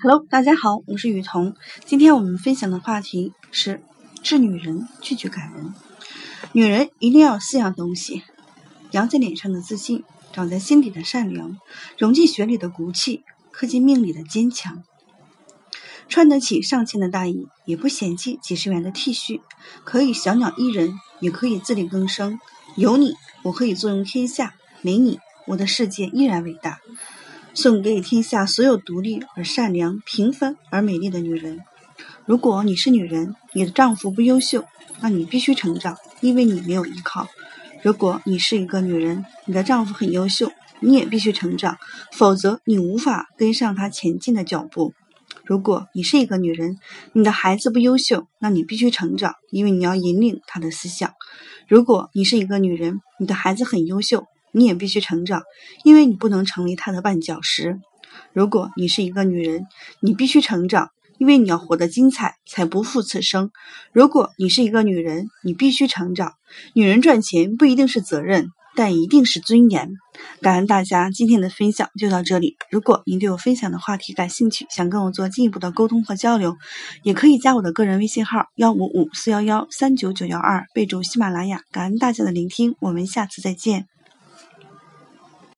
Hello，大家好，我是雨桐。今天我们分享的话题是治女人拒绝感人。女人一定要有四样东西：扬在脸上的自信，长在心底的善良，融进血里的骨气，刻进命里的坚强。穿得起上千的大衣，也不嫌弃几十元的 T 恤，可以小鸟依人，也可以自力更生。有你，我可以坐拥天下；没你，我的世界依然伟大。送给天下所有独立而善良、平凡而美丽的女人。如果你是女人，你的丈夫不优秀，那你必须成长，因为你没有依靠；如果你是一个女人，你的丈夫很优秀，你也必须成长，否则你无法跟上他前进的脚步。如果你是一个女人，你的孩子不优秀，那你必须成长，因为你要引领他的思想；如果你是一个女人，你的孩子很优秀。你也必须成长，因为你不能成为他的绊脚石。如果你是一个女人，你必须成长，因为你要活得精彩，才不负此生。如果你是一个女人，你必须成长。女人赚钱不一定是责任，但一定是尊严。感恩大家，今天的分享就到这里。如果您对我分享的话题感兴趣，想跟我做进一步的沟通和交流，也可以加我的个人微信号幺五五四幺幺三九九幺二，备注喜马拉雅。感恩大家的聆听，我们下次再见。